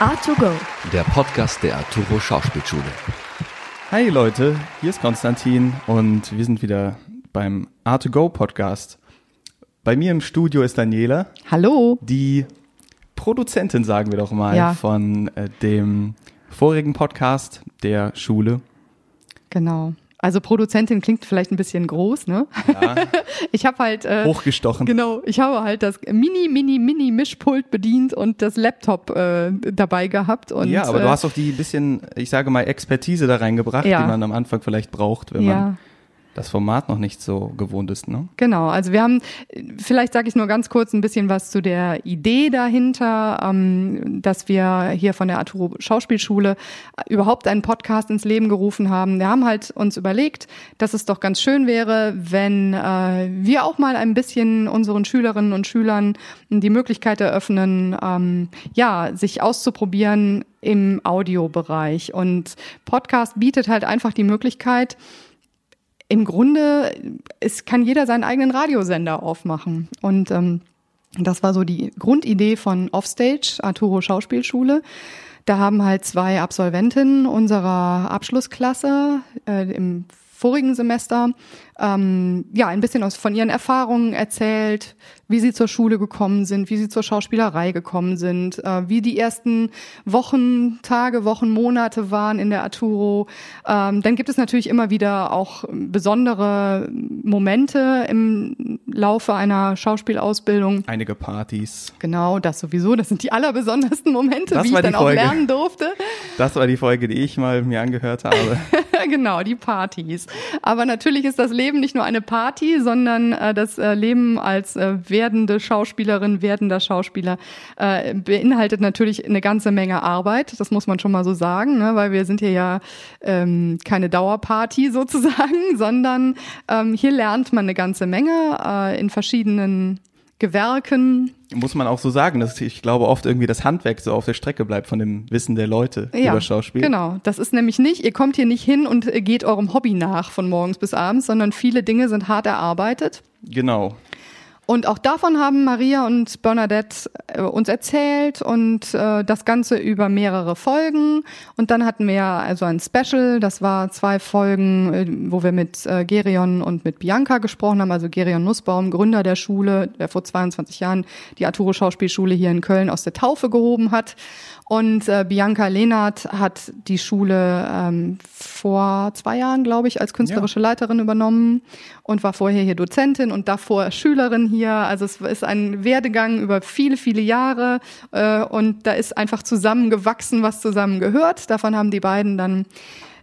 A2Go. Der Podcast der Arturo Schauspielschule. Hi Leute, hier ist Konstantin und wir sind wieder beim A2Go Podcast. Bei mir im Studio ist Daniela, Hallo. die Produzentin, sagen wir doch mal, Ja. von äh, dem vorigen Podcast der Schule. Genau. Also Produzentin klingt vielleicht ein bisschen groß, ne? Ja, Ich habe halt äh, hochgestochen. Genau, ich habe halt das Mini, Mini, Mini Mischpult bedient und das Laptop äh, dabei gehabt. Und, ja, aber äh, du hast doch die bisschen, ich sage mal, Expertise da reingebracht, Ja. die man am Anfang vielleicht braucht, wenn ja. man das Format noch nicht so gewohnt ist. Ne? Genau, also wir haben, vielleicht sage ich nur ganz kurz ein bisschen was zu der Idee dahinter, ähm, dass wir hier von der Arturo Schauspielschule überhaupt einen Podcast ins Leben gerufen haben. Wir haben halt uns überlegt, dass es doch ganz schön wäre, wenn äh, wir auch mal ein bisschen unseren Schülerinnen und Schülern die Möglichkeit eröffnen, ähm, ja, sich auszuprobieren im Audiobereich. Und Podcast bietet halt einfach die Möglichkeit, im Grunde, es kann jeder seinen eigenen Radiosender aufmachen. Und ähm, das war so die Grundidee von Offstage, Arturo Schauspielschule. Da haben halt zwei Absolventinnen unserer Abschlussklasse äh, im vorigen Semester ähm, ja ein bisschen aus, von ihren Erfahrungen erzählt, wie sie zur Schule gekommen sind, wie sie zur Schauspielerei gekommen sind, äh, wie die ersten Wochen, Tage, Wochen, Monate waren in der Arturo. Ähm, dann gibt es natürlich immer wieder auch besondere Momente im Laufe einer Schauspielausbildung. Einige Partys. Genau, das sowieso. Das sind die allerbesondersten Momente, Das wie ich dann auch lernen durfte. Das war die Folge, die ich mal mir angehört habe. genau, die Partys. Aber natürlich ist das Leben nicht nur eine Party, sondern äh, das äh, Leben als äh, werdende Schauspielerin, werdender Schauspieler äh, beinhaltet natürlich eine ganze Menge Arbeit. Das muss man schon mal so sagen, ne? weil wir sind hier ja ähm, keine Dauerparty sozusagen, sondern ähm, hier lernt man eine ganze Menge äh, in verschiedenen Gewerken. Muss man auch so sagen, dass ich glaube oft irgendwie das Handwerk so auf der Strecke bleibt von dem Wissen der Leute über Schauspiel. Genau, das ist nämlich nicht, ihr kommt hier nicht hin und äh, geht eurem Hobby nach von morgens bis abends, sondern viele Dinge sind hart erarbeitet. Genau. Und auch davon haben Maria und Bernadette äh, uns erzählt und äh, das Ganze über mehrere Folgen. Und dann hatten wir also ein Special, das war zwei Folgen, äh, wo wir mit äh, Gerion und mit Bianca gesprochen haben. Also Gerion Nussbaum, Gründer der Schule, der vor 22 Jahren die Arturo Schauspielschule hier in Köln aus der Taufe gehoben hat. Und äh, Bianca Lehnert hat die Schule ähm, vor zwei Jahren, glaube ich, als künstlerische Leiterin übernommen und war vorher hier Dozentin und davor Schülerin hier. Also es ist ein Werdegang über viele, viele Jahre äh, und da ist einfach zusammengewachsen, was zusammengehört. Davon haben die beiden dann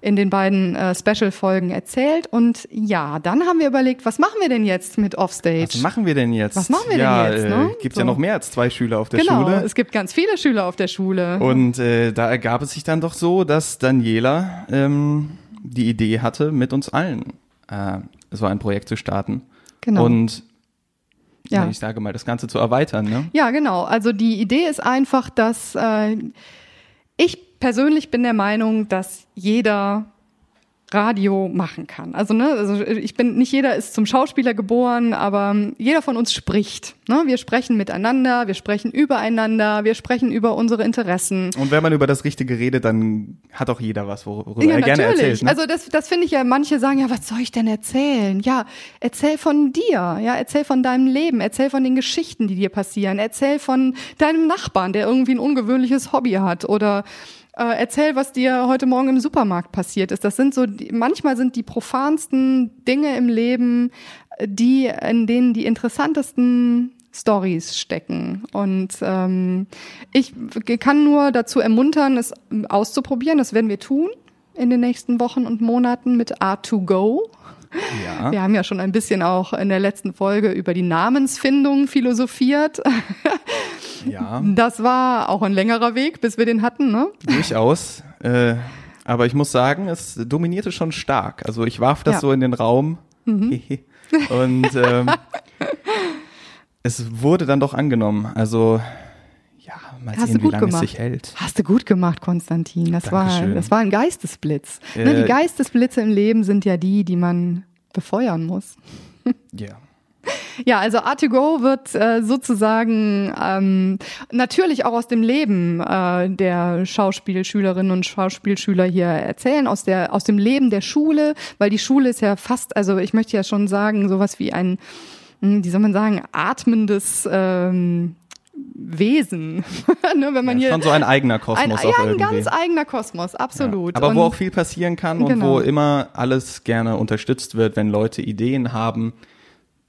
in den beiden äh, Special-Folgen erzählt. Und ja, dann haben wir überlegt, was machen wir denn jetzt mit Offstage? Was machen wir denn jetzt? Was machen wir denn ja, jetzt, Äh, ne? Gibt So. ja noch mehr als zwei Schüler auf der genau, Schule. es gibt ganz viele Schüler auf der Schule. Und äh, da ergab es sich dann doch so, dass Daniela ähm, die Idee hatte, mit uns allen äh, so ein Projekt zu starten. Genau. Und ja. ich sage mal, das Ganze zu erweitern. Ne? Ja, genau. Also die Idee ist einfach, dass äh, ich persönlich bin der Meinung, dass jeder Radio machen kann. Also ne, also ich bin nicht jeder ist zum Schauspieler geboren, aber jeder von uns spricht. Ne? Wir sprechen miteinander, wir sprechen übereinander, wir sprechen über unsere Interessen. Und wenn man über das Richtige redet, dann hat auch jeder was, worüber er gerne erzählt. Ne? Also das, das finde ich ja, manche sagen, ja, was soll ich denn erzählen? Ja, erzähl von dir, ja, erzähl von deinem Leben, erzähl von den Geschichten, die dir passieren, erzähl von deinem Nachbarn, der irgendwie ein ungewöhnliches Hobby hat oder äh, erzähl, was dir heute Morgen im Supermarkt passiert ist. Das sind so, die, manchmal sind die profansten Dinge im Leben, äh, die, in denen die interessantesten Stories stecken. Und ähm, ich kann nur dazu ermuntern, es auszuprobieren. Das werden wir tun in den nächsten Wochen und Monaten mit R2Go. ja. Wir haben ja schon ein bisschen auch in der letzten Folge über die Namensfindung philosophiert. Ja, Das war auch ein längerer Weg, bis wir den hatten, ne? durchaus. Äh, aber ich muss sagen, es dominierte schon stark. Also ich warf das Ja. so in den Raum. Und ähm, es wurde dann doch angenommen. Also ja, mal Hast sehen, du wie lange gemacht. es sich hält. Hast du gut gemacht, Konstantin. Das war, das war ein Geistesblitz. ne, Äh, die Geistesblitze im Leben sind ja die, die man befeuern muss. Ja. Ja, also Art2Go wird äh, sozusagen ähm, natürlich auch aus dem Leben äh, der Schauspielschülerinnen und Schauspielschüler hier erzählen, aus der aus dem Leben der Schule, weil die Schule ist ja fast, also ich möchte ja schon sagen, sowas wie ein, hm, wie soll man sagen, atmendes ähm, Wesen. ne, wenn man ja, hier schon so ein eigener Kosmos ein, ja, ein ganz eigener Kosmos, absolut. Ja. Aber und, wo auch viel passieren kann genau. und wo genau. immer alles gerne unterstützt wird, wenn Leute Ideen haben,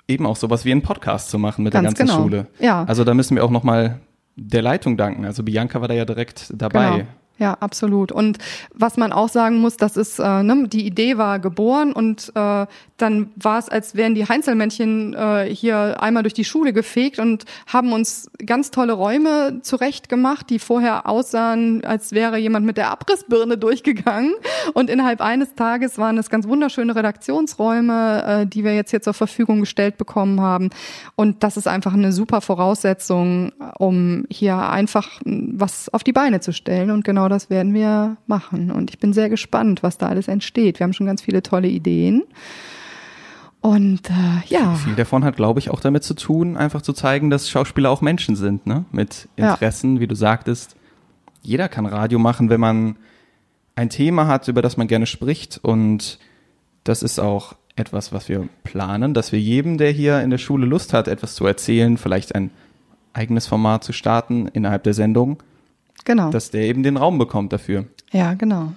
eben auch sowas wie einen Podcast zu machen mit ganz der ganzen genau. Schule. Ja. Also da müssen wir auch nochmal der Leitung danken. Also Bianca war da ja direkt dabei. Genau. Ja, absolut. Und was man auch sagen muss, das ist, äh, ne, die Idee war geboren und äh, dann war es, als wären die Heinzelmännchen äh, hier einmal durch die Schule gefegt und haben uns ganz tolle Räume zurecht gemacht, die vorher aussahen, als wäre jemand mit der Abrissbirne durchgegangen. Und innerhalb eines Tages waren es ganz wunderschöne Redaktionsräume, äh, die wir jetzt hier zur Verfügung gestellt bekommen haben. Und das ist einfach eine super Voraussetzung, um hier einfach was auf die Beine zu stellen. Und genau das werden wir machen. Und ich bin sehr gespannt, was da alles entsteht. Wir haben schon ganz viele tolle Ideen. Und äh, ja. Viel davon hat, glaube ich, auch damit zu tun, einfach zu zeigen, dass Schauspieler auch Menschen sind, ne? Mit Interessen, ja. wie du sagtest. Jeder kann Radio machen, wenn man ein Thema hat, über das man gerne spricht. Und das ist auch etwas, was wir planen, dass wir jedem, der hier in der Schule Lust hat, etwas zu erzählen, vielleicht ein eigenes Format zu starten innerhalb der Sendung, genau. dass der eben den Raum bekommt dafür. Ja, genau.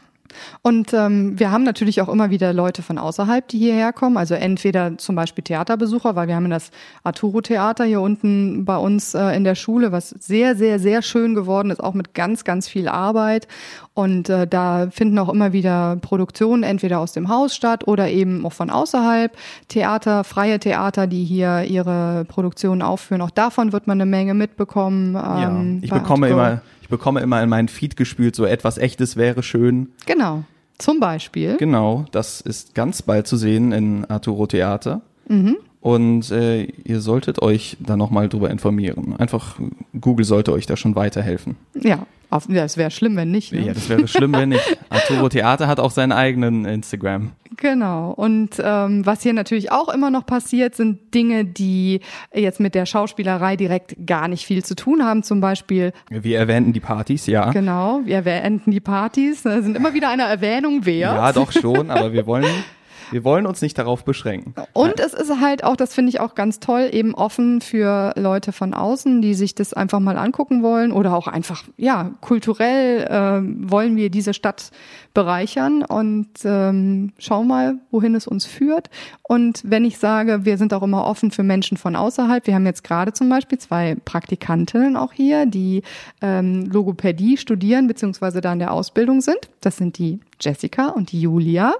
Und ähm, wir haben natürlich auch immer wieder Leute von außerhalb, die hierher kommen. Also entweder zum Beispiel Theaterbesucher, weil wir haben das Arturo Theater hier unten bei uns äh, in der Schule, was sehr, sehr, sehr schön geworden ist, auch mit ganz, ganz viel Arbeit. Und äh, da finden auch immer wieder Produktionen entweder aus dem Haus statt oder eben auch von außerhalb. Theater, freie Theater, die hier ihre Produktionen aufführen. Auch davon wird man eine Menge mitbekommen. Ähm, ja, ich bekomme Arturo. immer bekomme immer in meinen Feed gespült, so etwas Echtes wäre schön. Genau. Zum Beispiel. Genau, das ist ganz bald zu sehen in Arturo Theater. Mhm. Und äh, ihr solltet euch da nochmal drüber informieren. Einfach Google sollte euch da schon weiterhelfen. Ja, auf, ja es wäre schlimm, wenn nicht. Ne? Ja, das wäre schlimm, wenn nicht. Arturo Theater hat auch seinen eigenen Instagram. Genau. Und ähm, was hier natürlich auch immer noch passiert, sind Dinge, die jetzt mit der Schauspielerei direkt gar nicht viel zu tun haben. Zum Beispiel. Wir erwähnten die Partys, ja. Genau, wir erwähnten die Partys. Das sind immer wieder eine Erwähnung wert. Ja, doch schon, aber wir wollen wir wollen uns nicht darauf beschränken. Und es ist halt auch, das finde ich auch ganz toll, eben offen für Leute von außen, die sich das einfach mal angucken wollen oder auch einfach, ja, kulturell äh, wollen wir diese Stadt bereichern und ähm, schauen mal, wohin es uns führt. Und wenn ich sage, wir sind auch immer offen für Menschen von außerhalb, wir haben jetzt gerade zum Beispiel zwei Praktikantinnen auch hier, die ähm, Logopädie studieren beziehungsweise da in der Ausbildung sind. Das sind die Jessica und die Julia.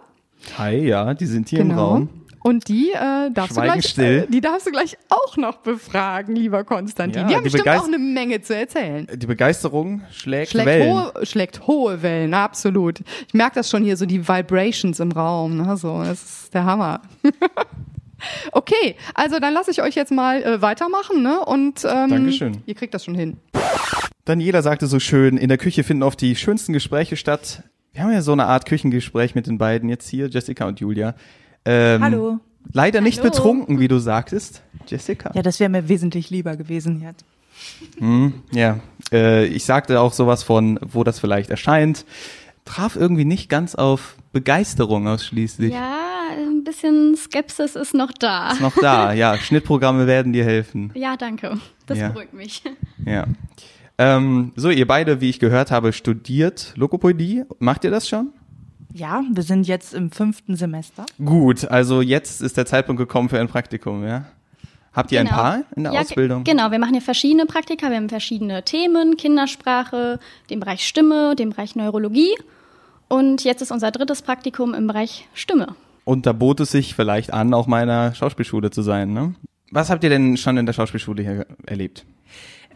Hi, ja, die sind hier genau. im Raum. Und die äh, darfst Schweigen du gleich, äh, die darfst du gleich auch noch befragen, lieber Konstantin. Ja, die haben die bestimmt auch eine Menge zu erzählen. Die Begeisterung schlägt, schlägt Wellen. Hohe, schlägt hohe Wellen, absolut. Ich merke das schon hier, so die Vibrations im Raum. Ne? So, das ist der Hammer. okay, also dann lasse ich euch jetzt mal äh, weitermachen. Ne? Und ähm, Dankeschön. ihr kriegt das schon hin. Daniela sagte so schön, in der Küche finden oft die schönsten Gespräche statt. Wir haben ja so eine Art Küchengespräch mit den beiden jetzt hier, Jessica und Julia. Ähm, Hallo. Leider nicht Hallo. betrunken, wie du sagtest, Jessica. Ja, das wäre mir wesentlich lieber gewesen jetzt. Hm, ja, äh, ich sagte auch sowas von, wo das vielleicht erscheint. Traf irgendwie nicht ganz auf Begeisterung ausschließlich. Ja, ein bisschen Skepsis ist noch da. Ist noch da, ja. Schnittprogramme werden dir helfen. Ja, danke. Das ja. beruhigt mich. Ja. Ähm, so, ihr beide, wie ich gehört habe, studiert Logopädie. Macht ihr das schon? Ja, wir sind jetzt im fünften Semester. Gut, also jetzt ist der Zeitpunkt gekommen für ein Praktikum, ja? Habt ihr genau. ein paar in der ja, Ausbildung? Genau, wir machen hier verschiedene Praktika. Wir haben verschiedene Themen, Kindersprache, den Bereich Stimme, den Bereich Neurologie. Und jetzt ist unser drittes Praktikum im Bereich Stimme. Und da bot es sich vielleicht an, auch mal in einer Schauspielschule zu sein, ne? Was habt ihr denn schon in der Schauspielschule hier erlebt?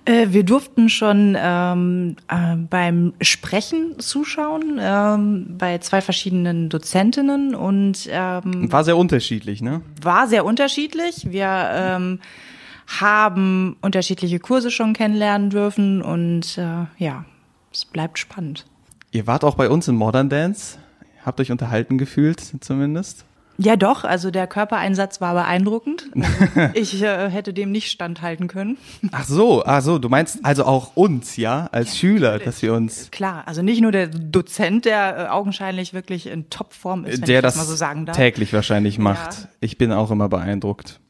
Äh, wir durften schon ähm, äh, beim Sprechen zuschauen, ähm, bei zwei verschiedenen Dozentinnen und ähm, war sehr unterschiedlich, ne? War sehr unterschiedlich. Wir ähm, haben unterschiedliche Kurse schon kennenlernen dürfen und äh, ja, es bleibt spannend. Ihr wart auch bei uns in Modern Dance, habt euch unterhalten gefühlt zumindest? Ja, doch. Also der Körpereinsatz war beeindruckend. ich äh, hätte dem nicht standhalten können. Ach so, ach so. Du meinst also auch uns, ja, als ja, Schüler, natürlich. dass wir uns. Klar, also nicht nur der Dozent, der äh, augenscheinlich wirklich in Topform ist, wenn der ich das mal so sagen darf. täglich wahrscheinlich macht. Ja. Ich bin auch immer beeindruckt.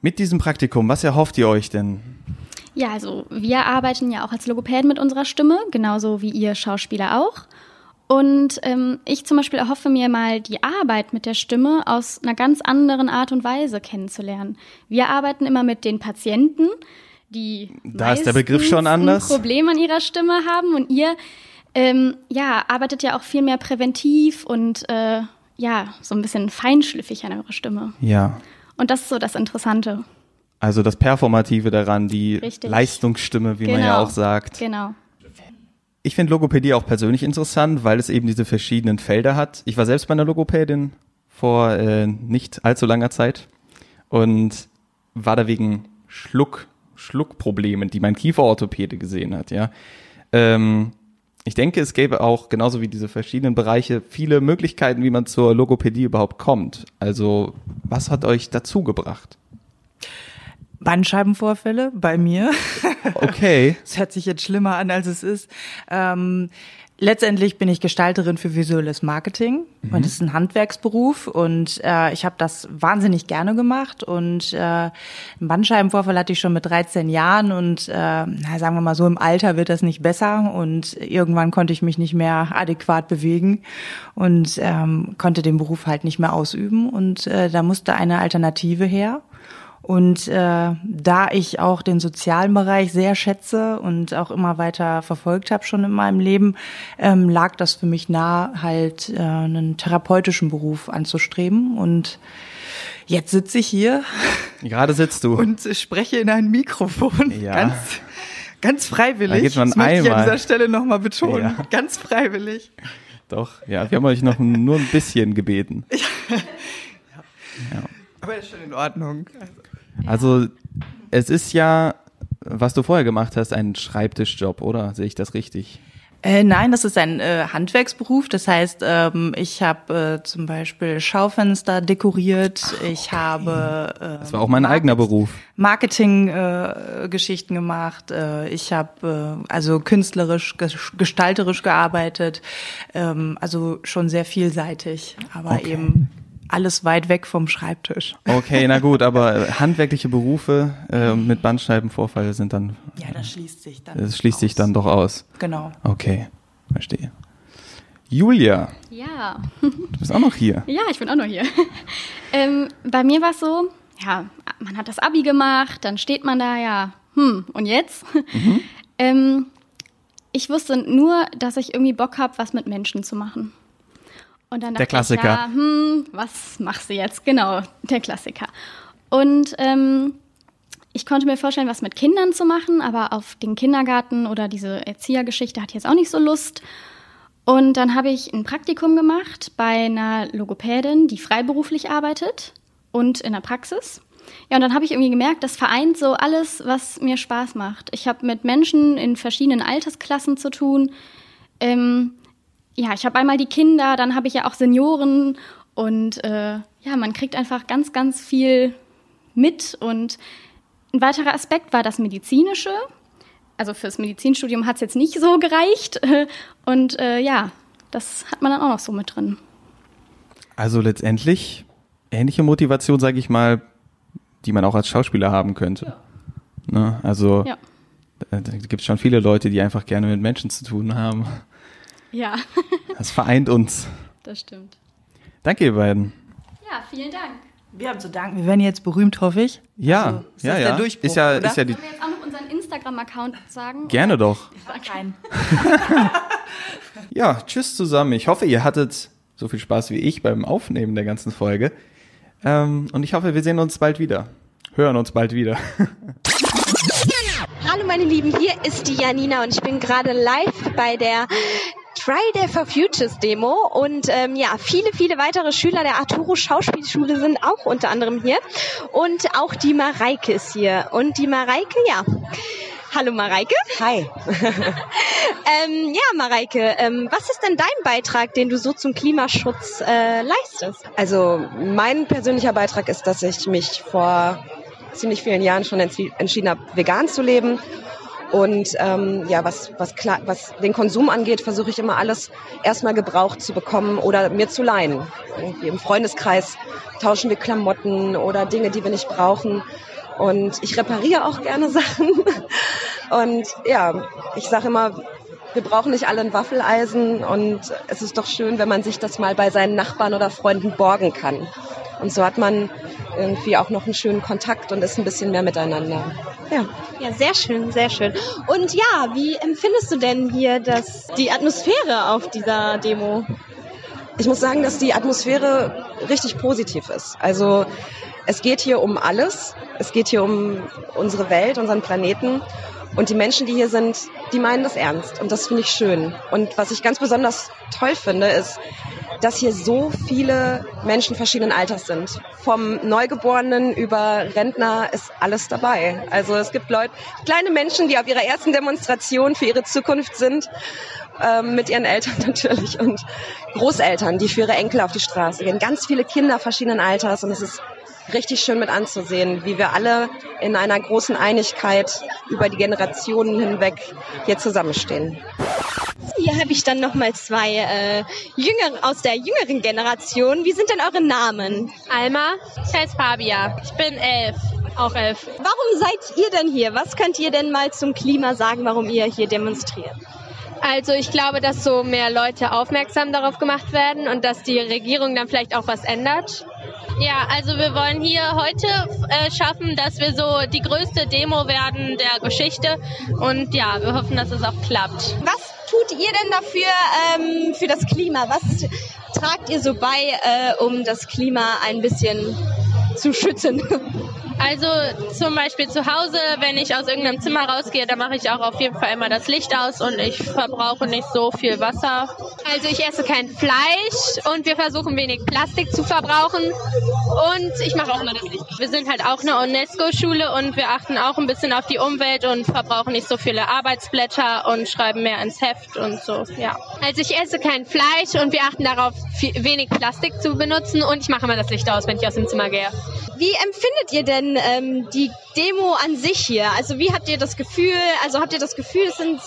Mit diesem Praktikum, was erhofft ihr euch denn? Ja, also wir arbeiten ja auch als Logopäden mit unserer Stimme, genauso wie ihr Schauspieler auch. Und ähm, ich zum Beispiel erhoffe mir mal die Arbeit mit der Stimme aus einer ganz anderen Art und Weise kennenzulernen. Wir arbeiten immer mit den Patienten, die da ist der Begriff schon anders. ein Problem an ihrer Stimme haben und ihr ähm, ja arbeitet ja auch viel mehr präventiv und äh, ja so ein bisschen feinschliffig an eurer Stimme. Ja. Und das ist so das Interessante. Also das Performative daran, die Richtig. Leistungsstimme, wie genau. man ja genau. auch sagt. Genau. Ich finde Logopädie auch persönlich interessant, weil es eben diese verschiedenen Felder hat. Ich war selbst bei einer Logopädin vor äh, nicht allzu langer Zeit und war da wegen Schluck, Schluckproblemen, die mein Kieferorthopäde gesehen hat, ja. Ähm, ich denke, es gäbe auch, genauso wie diese verschiedenen Bereiche, viele Möglichkeiten, wie man zur Logopädie überhaupt kommt. Also, was hat euch dazu gebracht? Bandscheibenvorfälle bei mir. Okay. Es hört sich jetzt schlimmer an, als es ist. Ähm, letztendlich bin ich Gestalterin für visuelles Marketing mhm. und es ist ein Handwerksberuf und äh, ich habe das wahnsinnig gerne gemacht und äh, einen Bandscheibenvorfall hatte ich schon mit 13 Jahren und äh, na, sagen wir mal so im Alter wird das nicht besser und irgendwann konnte ich mich nicht mehr adäquat bewegen und ähm, konnte den Beruf halt nicht mehr ausüben und äh, da musste eine Alternative her und äh, da ich auch den sozialen Bereich sehr schätze und auch immer weiter verfolgt habe schon in meinem Leben, ähm, lag das für mich nah, halt äh, einen therapeutischen Beruf anzustreben. Und jetzt sitze ich hier. Gerade sitzt du. Und spreche in ein Mikrofon. Ja. Ganz, ganz freiwillig. Da geht man das möchte einmal. ich an dieser Stelle nochmal betonen. Ja. Ganz freiwillig. Doch, ja, wir haben euch noch nur ein bisschen gebeten. ja. ja. Aber ist schon in Ordnung. Also es ist ja, was du vorher gemacht hast, ein Schreibtischjob, oder? Sehe ich das richtig? Äh, nein, das ist ein äh, Handwerksberuf. Das heißt, ähm, ich habe äh, zum Beispiel Schaufenster dekoriert. Ach, okay. Ich habe. Äh, das war auch mein eigener Beruf. Marketing-Geschichten äh, gemacht. Äh, ich habe äh, also künstlerisch, gestalterisch gearbeitet. Ähm, also schon sehr vielseitig, aber okay. eben alles weit weg vom Schreibtisch. Okay, na gut, aber handwerkliche Berufe äh, mit Bandscheibenvorfall sind dann. Ja, das schließt sich dann. Das schließt aus. sich dann doch aus. Genau. Okay, verstehe. Julia. Ja. Du bist auch noch hier. Ja, ich bin auch noch hier. ähm, bei mir war es so, ja, man hat das Abi gemacht, dann steht man da, ja, hm, und jetzt? Mhm. ähm, ich wusste nur, dass ich irgendwie Bock habe, was mit Menschen zu machen. Und dann der Klassiker. Ich, ja, hm, was machst du jetzt? Genau, der Klassiker. Und ähm, ich konnte mir vorstellen, was mit Kindern zu machen, aber auf den Kindergarten oder diese Erziehergeschichte hatte ich jetzt auch nicht so Lust. Und dann habe ich ein Praktikum gemacht bei einer Logopädin, die freiberuflich arbeitet und in der Praxis. Ja, und dann habe ich irgendwie gemerkt, das vereint so alles, was mir Spaß macht. Ich habe mit Menschen in verschiedenen Altersklassen zu tun. Ähm, ja, ich habe einmal die Kinder, dann habe ich ja auch Senioren und äh, ja, man kriegt einfach ganz, ganz viel mit. Und ein weiterer Aspekt war das Medizinische. Also fürs Medizinstudium hat es jetzt nicht so gereicht. Und äh, ja, das hat man dann auch noch so mit drin. Also letztendlich ähnliche Motivation, sage ich mal, die man auch als Schauspieler haben könnte. Ja. Ne? Also ja. da, da gibt es schon viele Leute, die einfach gerne mit Menschen zu tun haben. Ja. das vereint uns. Das stimmt. Danke, ihr beiden. Ja, vielen Dank. Wir haben zu danken. Wir werden jetzt berühmt, hoffe ich. Ja, also, ist ja, ja. Der Durchbruch, ist ja, oder? ist ja die. Sollen wir jetzt auch noch unseren Instagram-Account sagen? Gerne oder? doch. Ich sag keinen. ja, tschüss zusammen. Ich hoffe, ihr hattet so viel Spaß wie ich beim Aufnehmen der ganzen Folge. Ähm, und ich hoffe, wir sehen uns bald wieder. Hören uns bald wieder. Hallo meine Lieben, hier ist die Janina und ich bin gerade live bei der Friday for Futures Demo und ähm, ja, viele, viele weitere Schüler der Arturo Schauspielschule sind auch unter anderem hier und auch die Mareike ist hier und die Mareike, ja, Hallo Mareike. Hi. ähm, ja, Mareike, ähm, was ist denn dein Beitrag, den du so zum Klimaschutz äh, leistest? Also mein persönlicher Beitrag ist, dass ich mich vor ziemlich vielen Jahren schon entschieden habe, vegan zu leben und ähm, ja, was, was, klar, was den Konsum angeht, versuche ich immer alles erstmal gebraucht zu bekommen oder mir zu leihen. Irgendwie Im Freundeskreis tauschen wir Klamotten oder Dinge, die wir nicht brauchen. Und ich repariere auch gerne Sachen. Und ja, ich sage immer, wir brauchen nicht alle ein Waffeleisen und es ist doch schön, wenn man sich das mal bei seinen Nachbarn oder Freunden borgen kann. Und so hat man irgendwie auch noch einen schönen Kontakt und ist ein bisschen mehr miteinander. Ja. Ja, sehr schön, sehr schön. Und ja, wie empfindest du denn hier das, die Atmosphäre auf dieser Demo? Ich muss sagen, dass die Atmosphäre richtig positiv ist. Also es geht hier um alles. Es geht hier um unsere Welt, unseren Planeten. Und die Menschen, die hier sind, die meinen das ernst. Und das finde ich schön. Und was ich ganz besonders toll finde, ist, dass hier so viele Menschen verschiedenen Alters sind. Vom Neugeborenen über Rentner ist alles dabei. Also es gibt Leute, kleine Menschen, die auf ihrer ersten Demonstration für ihre Zukunft sind, ähm, mit ihren Eltern natürlich und Großeltern, die für ihre Enkel auf die Straße gehen. Ganz viele Kinder verschiedenen Alters und es ist richtig schön mit anzusehen, wie wir alle in einer großen Einigkeit über die Generationen hinweg hier zusammenstehen. Hier habe ich dann nochmal zwei äh, Jünger aus der jüngeren Generation. Wie sind denn eure Namen? Alma, ich heiße Fabia. Ich bin elf. Auch elf. Warum seid ihr denn hier? Was könnt ihr denn mal zum Klima sagen, warum ihr hier demonstriert? Also ich glaube, dass so mehr Leute aufmerksam darauf gemacht werden und dass die Regierung dann vielleicht auch was ändert. Ja, also wir wollen hier heute äh, schaffen, dass wir so die größte Demo werden der Geschichte und ja, wir hoffen, dass es auch klappt. Was tut ihr denn dafür ähm, für das Klima? Was tragt ihr so bei, äh, um das Klima ein bisschen zu schützen? Also zum Beispiel zu Hause, wenn ich aus irgendeinem Zimmer rausgehe, dann mache ich auch auf jeden Fall immer das Licht aus und ich verbrauche nicht so viel Wasser. Also ich esse kein Fleisch und wir versuchen wenig Plastik zu verbrauchen und ich mache auch immer das Licht. Wir sind halt auch eine UNESCO-Schule und wir achten auch ein bisschen auf die Umwelt und verbrauchen nicht so viele Arbeitsblätter und schreiben mehr ins Heft und so, ja. Also ich esse kein Fleisch und wir achten darauf, wenig Plastik zu benutzen und ich mache immer das Licht aus, wenn ich aus dem Zimmer gehe. Wie empfindet ihr denn ähm, die Demo an sich hier? Also wie habt ihr das Gefühl, also habt ihr das Gefühl, es sind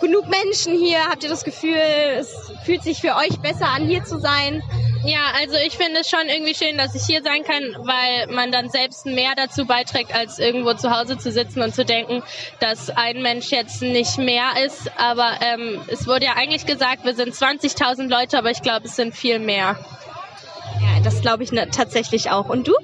genug Menschen hier? Habt ihr das Gefühl, es fühlt sich für euch besser an, hier zu sein? Ja, also ich finde es schon irgendwie schön, dass ich hier sein kann, weil man dann selbst mehr dazu beiträgt, als irgendwo zu Hause zu sitzen und zu denken, dass ein Mensch jetzt nicht mehr ist. Aber ähm, es wurde ja eigentlich gesagt, wir sind 20.000 Leute, aber ich glaube, es sind viel mehr. Ja, das glaube ich ne, tatsächlich auch. Und du?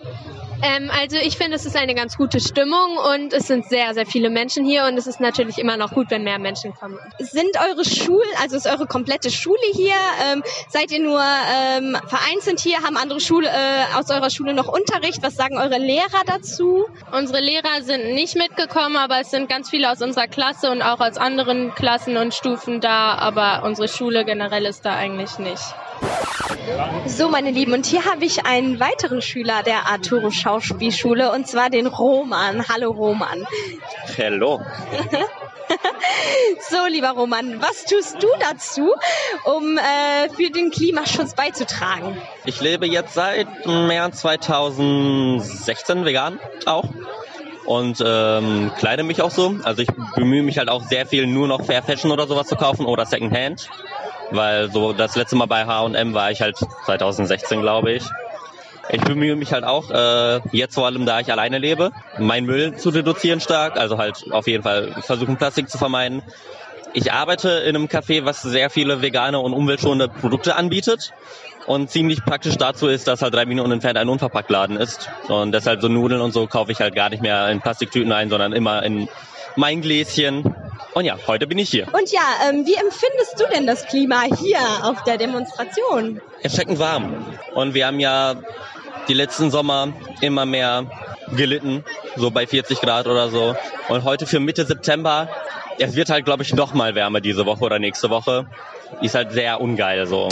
Ähm, also ich finde, es ist eine ganz gute Stimmung und es sind sehr, sehr viele Menschen hier und es ist natürlich immer noch gut, wenn mehr Menschen kommen. Sind eure Schulen, also ist eure komplette Schule hier? Ähm, seid ihr nur ähm, vereinzelt hier? Haben andere Schule äh, aus eurer Schule noch Unterricht? Was sagen eure Lehrer dazu? Unsere Lehrer sind nicht mitgekommen, aber es sind ganz viele aus unserer Klasse und auch aus anderen Klassen und Stufen da, aber unsere Schule generell ist da eigentlich nicht. So, meine Lieben, und hier habe ich einen weiteren Schüler der Arturo Schauspielschule, und zwar den Roman. Hallo, Roman. Hallo. so, lieber Roman, was tust du dazu, um äh, für den Klimaschutz beizutragen? Ich lebe jetzt seit März 2016 vegan auch und ähm, kleide mich auch so. Also ich bemühe mich halt auch sehr viel nur noch Fair Fashion oder sowas zu kaufen oder Secondhand weil so das letzte Mal bei H&M war ich halt 2016, glaube ich. Ich bemühe mich halt auch, äh, jetzt vor allem, da ich alleine lebe, meinen Müll zu reduzieren stark, also halt auf jeden Fall versuchen, Plastik zu vermeiden. Ich arbeite in einem Café, was sehr viele vegane und umweltschonende Produkte anbietet. Und ziemlich praktisch dazu ist, dass halt drei Minuten entfernt ein Unverpacktladen ist. Und deshalb so Nudeln und so kaufe ich halt gar nicht mehr in Plastiktüten ein, sondern immer in mein Gläschen und ja, heute bin ich hier. Und ja, ähm, wie empfindest du denn das Klima hier auf der Demonstration? Erschreckend warm. Und wir haben ja die letzten Sommer immer mehr gelitten, so bei 40 Grad oder so. Und heute für Mitte September, es wird halt, glaube ich, noch mal wärmer diese Woche oder nächste Woche. Ist halt sehr ungeil so.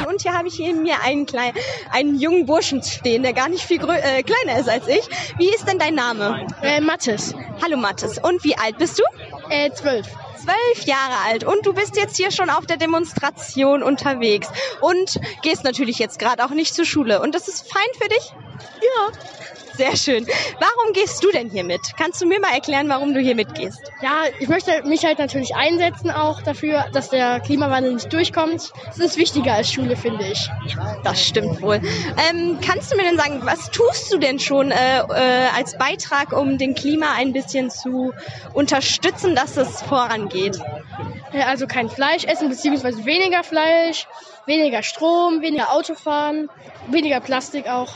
Menschen. Und hier habe ich neben mir einen, kleinen, einen jungen Burschen stehen, der gar nicht viel äh, kleiner ist als ich. Wie ist denn dein Name? Äh, Mathis. Hallo Mathis. Und wie alt bist du? Äh, zwölf zwölf Jahre alt und du bist jetzt hier schon auf der Demonstration unterwegs und gehst natürlich jetzt gerade auch nicht zur Schule. Und das ist fein für dich? Ja. Sehr schön. Warum gehst du denn hier mit? Kannst du mir mal erklären, warum du hier mitgehst? Ja, ich möchte mich halt natürlich einsetzen auch dafür, dass der Klimawandel nicht durchkommt. Das ist wichtiger als Schule, finde ich. Das stimmt wohl. Ähm, kannst du mir denn sagen, was tust du denn schon äh, äh, als Beitrag, um den Klima ein bisschen zu unterstützen, dass es vorangeht? Ja, also kein Fleisch essen, beziehungsweise weniger Fleisch, weniger Strom, weniger Autofahren, weniger Plastik auch.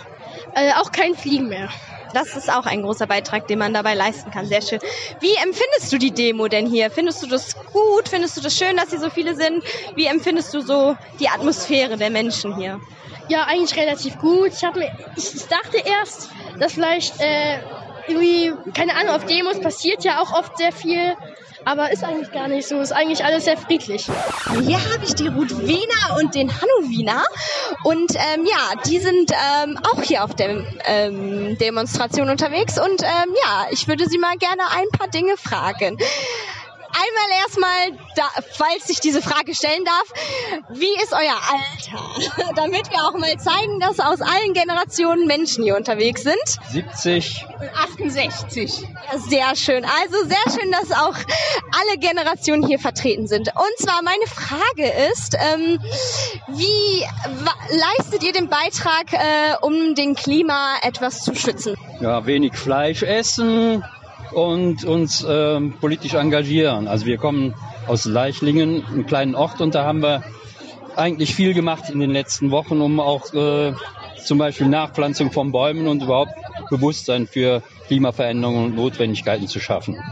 Äh, auch kein Fliegen mehr. Das ist auch ein großer Beitrag, den man dabei leisten kann. Sehr schön. Wie empfindest du die Demo denn hier? Findest du das gut? Findest du das schön, dass hier so viele sind? Wie empfindest du so die Atmosphäre der Menschen hier? Ja, eigentlich relativ gut. Ich, mir, ich dachte erst, dass vielleicht äh, irgendwie, keine Ahnung, auf Demos passiert ja auch oft sehr viel. Aber ist eigentlich gar nicht so. Ist eigentlich alles sehr friedlich. Hier habe ich die Ruth Wiener und den Hanno Wiener. Und ähm, ja, die sind ähm, auch hier auf der ähm, Demonstration unterwegs. Und ähm, ja, ich würde sie mal gerne ein paar Dinge fragen einmal erstmal, da, falls ich diese Frage stellen darf, wie ist euer Alter? Damit wir auch mal zeigen, dass aus allen Generationen Menschen hier unterwegs sind. 70. 68. Ja, sehr schön. Also sehr schön, dass auch alle Generationen hier vertreten sind. Und zwar meine Frage ist, ähm, wie leistet ihr den Beitrag, äh, um den Klima etwas zu schützen? Ja, wenig Fleisch essen, und uns ähm, politisch engagieren. Also wir kommen aus Leichlingen, einem kleinen Ort, und da haben wir eigentlich viel gemacht in den letzten Wochen, um auch äh, zum Beispiel Nachpflanzung von Bäumen und überhaupt Bewusstsein für Klimaveränderungen und Notwendigkeiten zu schaffen.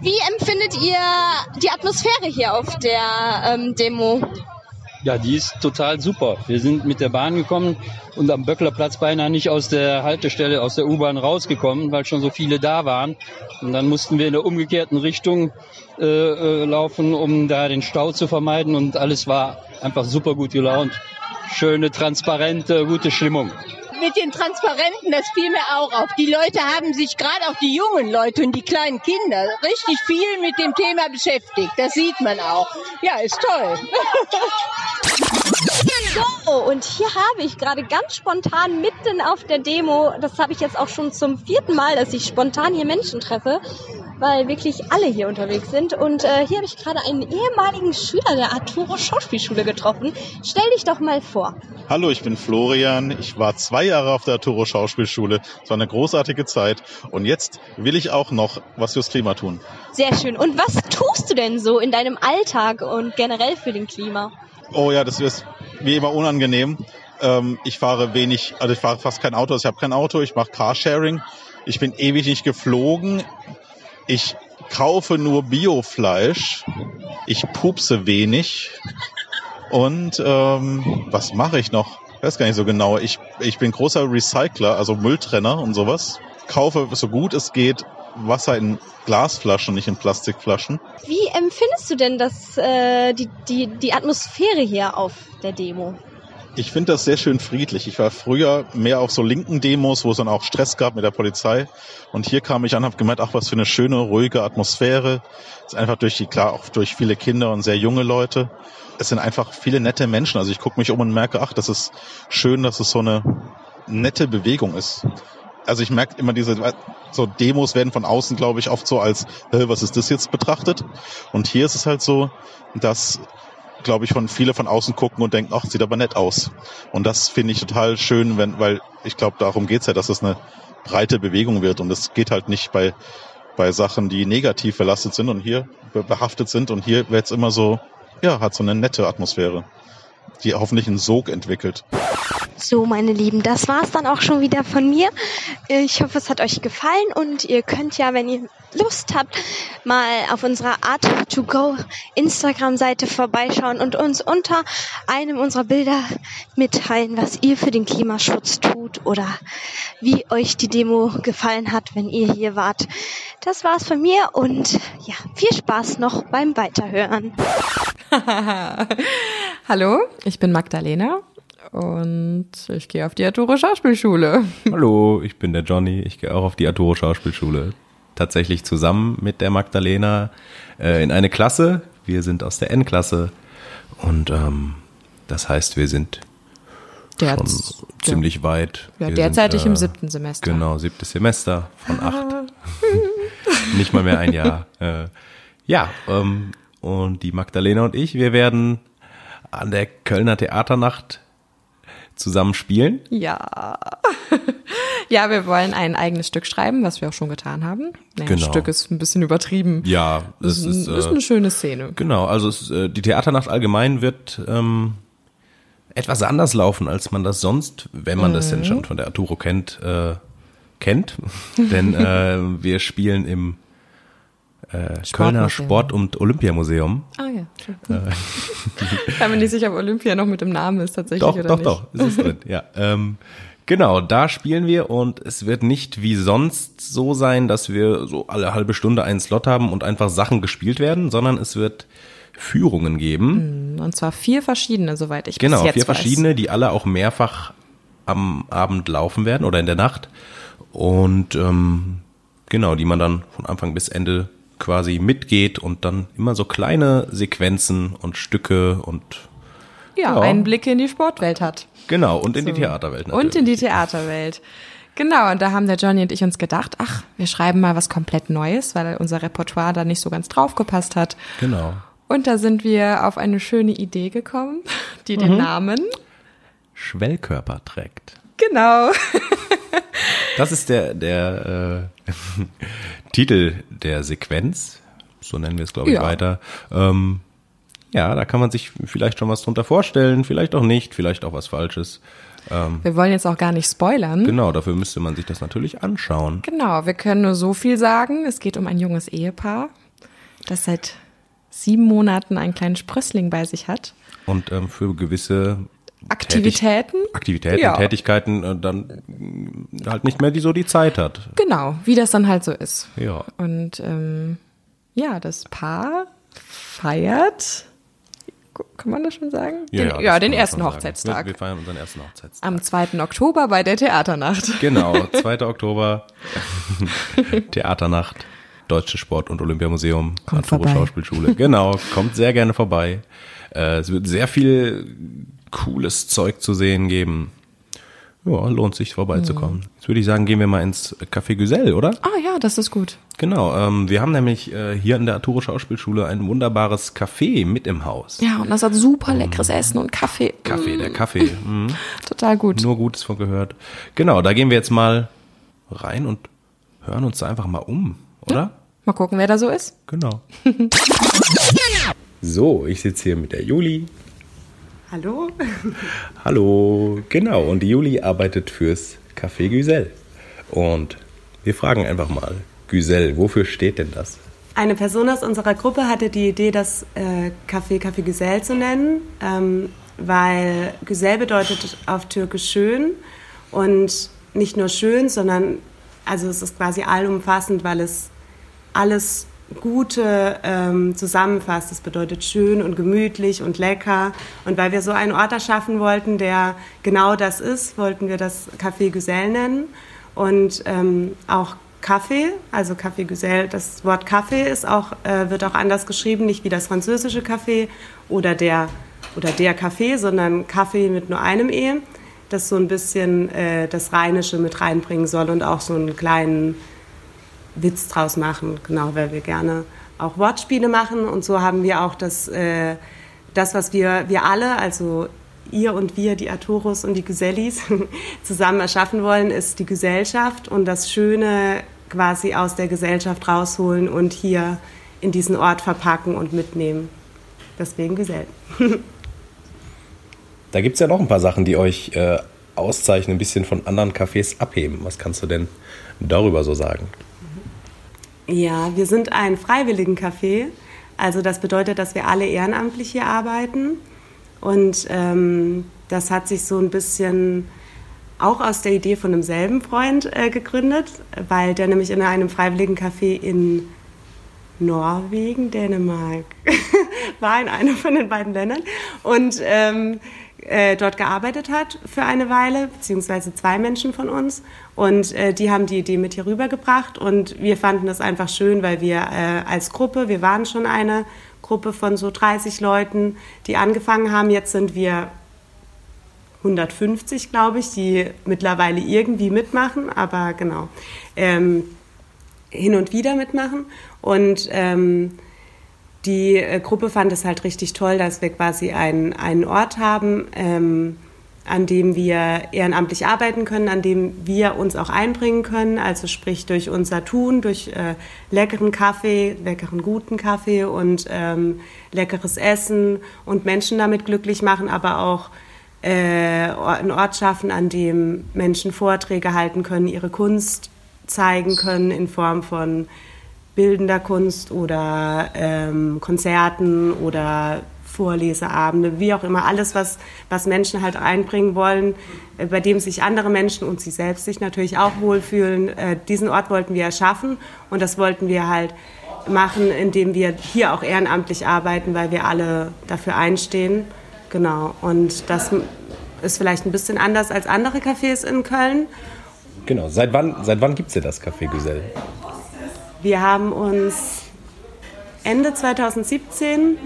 Wie empfindet ihr die Atmosphäre hier auf der ähm, Demo? Ja, die ist total super. Wir sind mit der Bahn gekommen und am Böcklerplatz beinahe nicht aus der Haltestelle, aus der U-Bahn rausgekommen, weil schon so viele da waren. Und dann mussten wir in der umgekehrten Richtung äh, äh, laufen, um da den Stau zu vermeiden. Und alles war einfach super gut gelaunt. Schöne, transparente, gute Stimmung mit den Transparenten, das fiel mir auch auf. Die Leute haben sich, gerade auch die jungen Leute und die kleinen Kinder, richtig viel mit dem Thema beschäftigt. Das sieht man auch. Ja, ist toll. So, und hier habe ich gerade ganz spontan mitten auf der Demo, das habe ich jetzt auch schon zum vierten Mal, dass ich spontan hier Menschen treffe, weil wirklich alle hier unterwegs sind. Und äh, hier habe ich gerade einen ehemaligen Schüler der Arturo Schauspielschule getroffen. Stell dich doch mal vor. Hallo, ich bin Florian. Ich war zwei Jahre auf der Arturo Schauspielschule. Es war eine großartige Zeit. Und jetzt will ich auch noch was fürs Klima tun. Sehr schön. Und was tust du denn so in deinem Alltag und generell für den Klima? Oh ja, das ist wie immer unangenehm. Ähm, ich fahre wenig, also ich fahre fast kein Auto. Also ich habe kein Auto. Ich mache Carsharing. Ich bin ewig nicht geflogen. Ich kaufe nur Biofleisch. Ich pupse wenig. Und ähm, was mache ich noch? Ich weiß gar nicht so genau. Ich, ich bin großer Recycler, also Mülltrenner und sowas. Kaufe so gut es geht Wasser in Glasflaschen, nicht in Plastikflaschen. Wie empfindest du denn das, äh, die, die, die Atmosphäre hier auf der Demo? Ich finde das sehr schön friedlich. Ich war früher mehr auf so linken Demos, wo es dann auch Stress gab mit der Polizei. Und hier kam ich an, habe gemerkt, ach was für eine schöne, ruhige Atmosphäre. Es ist einfach durch die, klar, auch durch viele Kinder und sehr junge Leute. Es sind einfach viele nette Menschen. Also ich gucke mich um und merke, ach, das ist schön, dass es so eine nette Bewegung ist. Also ich merke immer diese, so Demos werden von außen, glaube ich, oft so als, was ist das jetzt betrachtet? Und hier ist es halt so, dass glaube ich, von viele von außen gucken und denken, ach, sieht aber nett aus. Und das finde ich total schön, wenn, weil ich glaube, darum geht's ja, dass es eine breite Bewegung wird. Und es geht halt nicht bei, bei Sachen, die negativ belastet sind und hier behaftet sind. Und hier wird's immer so, ja, hat so eine nette Atmosphäre, die hoffentlich einen Sog entwickelt. So, meine Lieben, das war's dann auch schon wieder von mir. Ich hoffe, es hat euch gefallen und ihr könnt ja, wenn ihr Lust habt, mal auf unserer Art to Go Instagram-Seite vorbeischauen und uns unter einem unserer Bilder mitteilen, was ihr für den Klimaschutz tut oder wie euch die Demo gefallen hat, wenn ihr hier wart. Das war's von mir und ja, viel Spaß noch beim Weiterhören. Hallo, ich bin Magdalena und ich gehe auf die Arturo Schauspielschule. Hallo, ich bin der Johnny. Ich gehe auch auf die Arturo Schauspielschule. Tatsächlich zusammen mit der Magdalena äh, in eine Klasse. Wir sind aus der N-Klasse und ähm, das heißt, wir sind Der- schon ziemlich weit. Ja, derzeitig sind, im siebten Semester. Genau, siebtes Semester von acht. Nicht mal mehr ein Jahr. Äh, ja, ähm, und die Magdalena und ich, wir werden an der Kölner Theaternacht zusammen spielen. Ja. ja, wir wollen ein eigenes Stück schreiben, was wir auch schon getan haben. Naja, Genau. Stück ist ein bisschen übertrieben. Ja, es ist, ist, ist äh, eine schöne Szene. Genau, also es, äh, die Theaternacht allgemein wird ähm, etwas anders laufen, als man das sonst, wenn man das denn Mhm. schon von der Arturo kennt, äh, kennt. Denn äh, wir spielen im äh, Kölner. Sport- und Olympiamuseum. Ah ja. Äh, Ich bin mir nicht sicher, ob Olympia noch mit dem Namen ist tatsächlich doch, oder doch, nicht. doch, es ist drin, ja. Ähm, genau, da spielen wir und es wird nicht wie sonst so sein, dass wir so alle halbe Stunde einen Slot haben und einfach Sachen gespielt werden, sondern es wird Führungen geben. Und zwar vier verschiedene, soweit ich Genau, bis jetzt vier weiß. verschiedene, die alle auch mehrfach am Abend laufen werden oder in der Nacht. Und ähm, genau, die man dann von Anfang bis Ende quasi mitgeht und dann immer so kleine Sequenzen und Stücke und Ja, Ja. Einblicke in die Sportwelt hat. genau, und in die So. Theaterwelt natürlich. Und in die Theaterwelt. Genau, und da haben der Johnny und ich uns gedacht, ach, wir schreiben mal was komplett Neues, weil unser Repertoire da nicht so ganz draufgepasst hat. Genau. Und da sind wir auf eine schöne Idee gekommen, die den Mhm. Namen. Schwellkörper trägt. Genau. Das ist der, der äh, Titel der Sequenz, so nennen wir es, glaube ich, Ja. weiter. Ähm, ja, da kann man sich vielleicht schon was drunter vorstellen, vielleicht auch nicht, vielleicht auch was Falsches. Ähm, Wir wollen jetzt auch gar nicht spoilern. genau, dafür müsste man sich das natürlich anschauen. Genau, wir können nur so viel sagen. Es geht um ein junges Ehepaar, das seit sieben Monaten einen kleinen Sprössling bei sich hat. Und ähm, für gewisse Aktivitäten? Aktivitäten, Ja. Tätigkeiten äh, dann halt nicht mehr die so die Zeit hat. Genau, wie das dann halt so ist. Ja. Und ähm, ja, das Paar feiert, kann man das schon sagen? den, ja, kann den ersten. Hochzeitstag. Wir, wir feiern unseren ersten Hochzeitstag. Am 2. Oktober bei der Theaternacht. Genau, 2. Oktober, Theaternacht, Deutsche Sport- und Olympiamuseum, Arturo. Schauspielschule. Genau, kommt sehr gerne vorbei. Äh, es wird sehr viel cooles Zeug zu sehen geben. Ja, lohnt sich vorbeizukommen. Mhm. Jetzt würde ich sagen, gehen wir mal ins Café Güsel, oder? Ah ja, das ist gut. Genau, ähm, wir haben nämlich äh, hier in der Arturo Schauspielschule ein wunderbares Café mit im Haus. Ja, und das hat super leckeres Essen und Kaffee. Kaffee, der Kaffee. Mhm. Total gut. Nur Gutes von gehört. Genau, da gehen wir jetzt mal rein und hören uns da einfach mal um, oder? Mal gucken, wer da so ist. Genau. So, ich sitze hier mit der Juli. Hallo? Hallo, genau. Und die Juli arbeitet fürs Café Güsel. Und wir fragen einfach mal, Güsel, wofür steht denn das? Eine Person aus unserer Gruppe hatte die Idee, das äh, Café Café Güzel zu nennen, ähm, weil Güzel bedeutet auf Türkisch schön und nicht nur schön, sondern also es ist quasi allumfassend, weil es alles Gute ähm, zusammenfasst. Das bedeutet schön und gemütlich und lecker. Und weil wir so einen Ort erschaffen wollten, der genau das ist, wollten wir das Café Güzel nennen. Und ähm, auch Kaffee, also Café Güzel, das Wort Kaffee ist auch, äh, wird auch anders geschrieben, nicht wie das französische Kaffee oder der, oder der Kaffee, sondern Kaffee mit nur einem E, das so ein bisschen äh, das Rheinische mit reinbringen soll und auch so einen kleinen Witz draus machen, genau, weil wir gerne auch Wortspiele machen und so haben wir auch das, äh, das was wir, wir alle, also ihr und wir, die Arturus und die Gesellis, zusammen erschaffen wollen, ist die Gesellschaft und das Schöne quasi aus der Gesellschaft rausholen und hier in diesen Ort verpacken und mitnehmen. Deswegen Gesell. Da gibt es ja noch ein paar Sachen, die euch äh, auszeichnen, ein bisschen von anderen Cafés abheben. Was kannst du denn darüber so sagen? Ja, wir sind ein Freiwilligencafé. Also das bedeutet, dass wir alle ehrenamtlich hier arbeiten. Und ähm, das hat sich so ein bisschen auch aus der Idee von einem selben Freund äh, gegründet, weil der nämlich in einem Freiwilligencafé in Norwegen, Dänemark, war in einem von den beiden Ländern und ähm, äh, dort gearbeitet hat für eine Weile, beziehungsweise zwei Menschen von uns. Und äh, die haben die Idee mit hier rübergebracht und wir fanden das einfach schön, weil wir äh, als Gruppe, wir waren schon eine Gruppe von so 30 Leuten, die angefangen haben. Jetzt sind wir 150, glaube ich, die mittlerweile irgendwie mitmachen, aber genau, ähm, hin und wieder mitmachen. Und ähm, die äh, Gruppe fand es halt richtig toll, dass wir quasi einen, einen Ort haben, ähm, an dem wir ehrenamtlich arbeiten können, an dem wir uns auch einbringen können, also sprich durch unser Tun, durch äh, leckeren Kaffee, leckeren guten Kaffee und ähm, leckeres Essen und Menschen damit glücklich machen, aber auch äh, einen Ort schaffen, an dem Menschen Vorträge halten können, ihre Kunst zeigen können in Form von bildender Kunst oder ähm, Konzerten oder Vorleseabende, wie auch immer, alles, was, was Menschen halt einbringen wollen, äh, bei dem sich andere Menschen und sie selbst sich natürlich auch wohlfühlen. Äh, diesen Ort wollten wir erschaffen und das wollten wir halt machen, indem wir hier auch ehrenamtlich arbeiten, weil wir alle dafür einstehen. Genau, und das ist vielleicht ein bisschen anders als andere Cafés in Köln. Genau, seit wann, seit wann gibt es denn das Café Güsel? Wir haben uns Ende 2017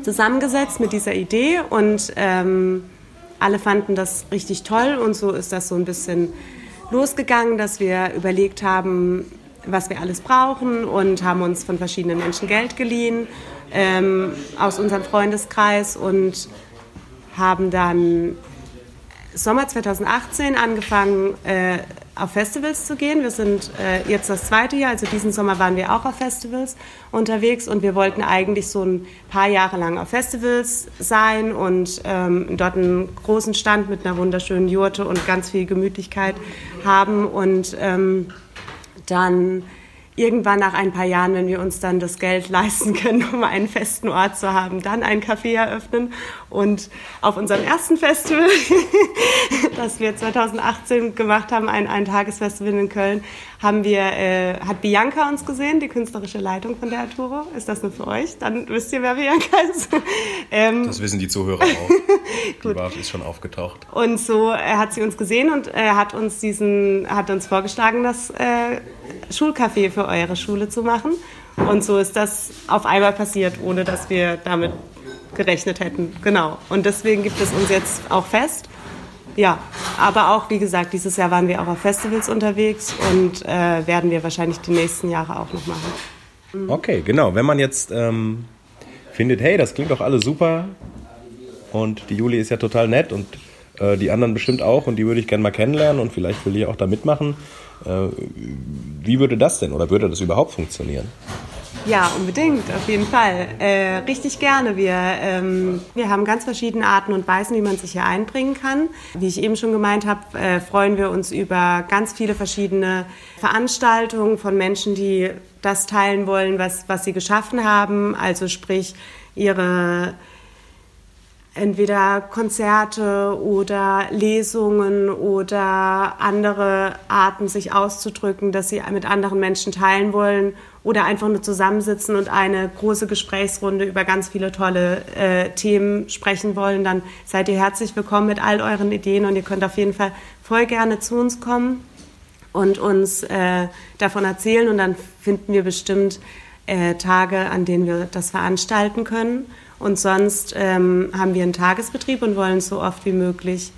zusammengesetzt mit dieser Idee und ähm, alle fanden das richtig toll und so ist das so ein bisschen losgegangen, dass wir überlegt haben, was wir alles brauchen und haben uns von verschiedenen Menschen Geld geliehen ähm, aus unserem Freundeskreis und haben dann Sommer 2018 angefangen, äh, auf Festivals zu gehen. Wir sind äh, jetzt das zweite Jahr, also diesen Sommer waren wir auch auf Festivals unterwegs und wir wollten eigentlich so ein paar Jahre lang auf Festivals sein und ähm, dort einen großen Stand mit einer wunderschönen Jurte und ganz viel Gemütlichkeit haben und ähm, dann irgendwann nach ein paar Jahren, wenn wir uns dann das Geld leisten können, um einen festen Ort zu haben, dann ein Café eröffnen. Und auf unserem ersten Festival, das wir 2018 gemacht haben, ein, ein Tagesfestival in Köln, haben wir, äh, hat Bianca uns gesehen, die künstlerische Leitung von der Arturo. Ist das nur für euch? Dann wisst ihr, wer Bianca ist. ähm, das wissen die Zuhörer auch. die war, ist schon aufgetaucht. Und so äh, hat sie uns gesehen und äh, hat uns diesen, hat uns vorgeschlagen, das äh, Schulcafé für eure Schule zu machen. Und so ist das auf einmal passiert, ohne dass wir damit gerechnet hätten. Genau. Und deswegen gibt es uns jetzt auch fest. Ja, aber auch, wie gesagt, dieses Jahr waren wir auch auf Festivals unterwegs und äh, werden wir wahrscheinlich die nächsten Jahre auch noch machen. Mhm. Okay, genau. Wenn man jetzt ähm, findet, hey, das klingt doch alles super und die Juli ist ja total nett und äh, die anderen bestimmt auch und die würde ich gerne mal kennenlernen und vielleicht will ich auch da mitmachen. Äh, wie würde das denn oder würde das überhaupt funktionieren? Ja, unbedingt, auf jeden Fall. Äh, richtig gerne. Wir, ähm, wir haben ganz verschiedene Arten und Weisen, wie man sich hier einbringen kann. Wie ich eben schon gemeint habe, äh, freuen wir uns über ganz viele verschiedene Veranstaltungen von Menschen, die das teilen wollen, was, was sie geschaffen haben. Also sprich, ihre entweder Konzerte oder Lesungen oder andere Arten, sich auszudrücken, dass sie mit anderen Menschen teilen wollen oder einfach nur zusammensitzen und eine große Gesprächsrunde über ganz viele tolle äh, Themen sprechen wollen, dann seid ihr herzlich willkommen mit all euren Ideen und ihr könnt auf jeden Fall voll gerne zu uns kommen und uns äh, davon erzählen und dann finden wir bestimmt äh, Tage, an denen wir das veranstalten können. Und sonst ähm, haben wir einen Tagesbetrieb und wollen so oft wie möglich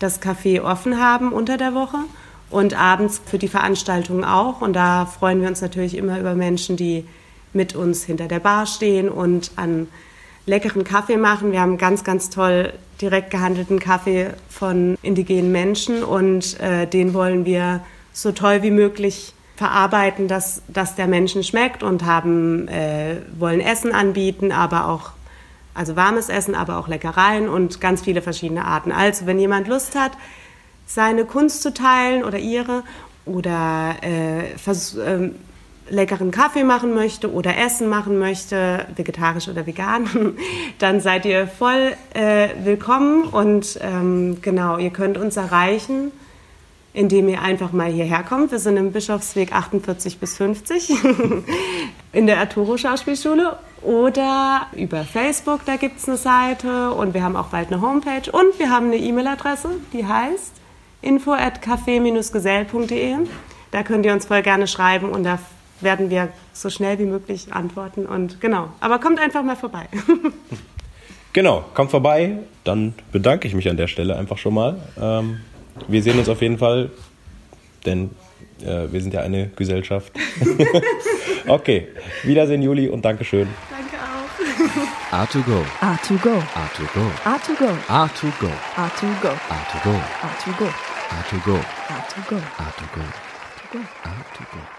das Café offen haben unter der Woche und abends für die Veranstaltungen auch. Und da freuen wir uns natürlich immer über Menschen, die mit uns hinter der Bar stehen und an leckeren Kaffee machen. Wir haben ganz, ganz toll direkt gehandelten Kaffee von indigenen Menschen und äh, den wollen wir so toll wie möglich verarbeiten, dass, dass der Menschen schmeckt und haben, äh, wollen Essen anbieten, aber auch also warmes Essen, aber auch Leckereien und ganz viele verschiedene Arten. Also wenn jemand Lust hat, seine Kunst zu teilen oder ihre oder äh, äh, leckeren Kaffee machen möchte oder Essen machen möchte, vegetarisch oder vegan, dann seid ihr voll äh, willkommen und ähm, genau, ihr könnt uns erreichen indem ihr einfach mal hierher kommt. Wir sind im Bischofsweg 48 bis 50 in der Arturo Schauspielschule oder über Facebook, da gibt es eine Seite und wir haben auch bald eine Homepage und wir haben eine E-Mail-Adresse, die heißt info at café-gesell.de. Da könnt ihr uns voll gerne schreiben und da werden wir so schnell wie möglich antworten und genau. Aber kommt einfach mal vorbei. genau, kommt vorbei. Dann bedanke ich mich an der Stelle einfach schon mal. Ähm wir sehen uns auf jeden Fall, denn äh, wir sind ja eine Gesellschaft. okay, Wiedersehen, Juli, und Dankeschön. Danke auch. A2Go. A2Go. A2Go. A2Go. A2Go. A2Go. A2Go. A2Go. A2Go. A2Go. A2Go. A2Go.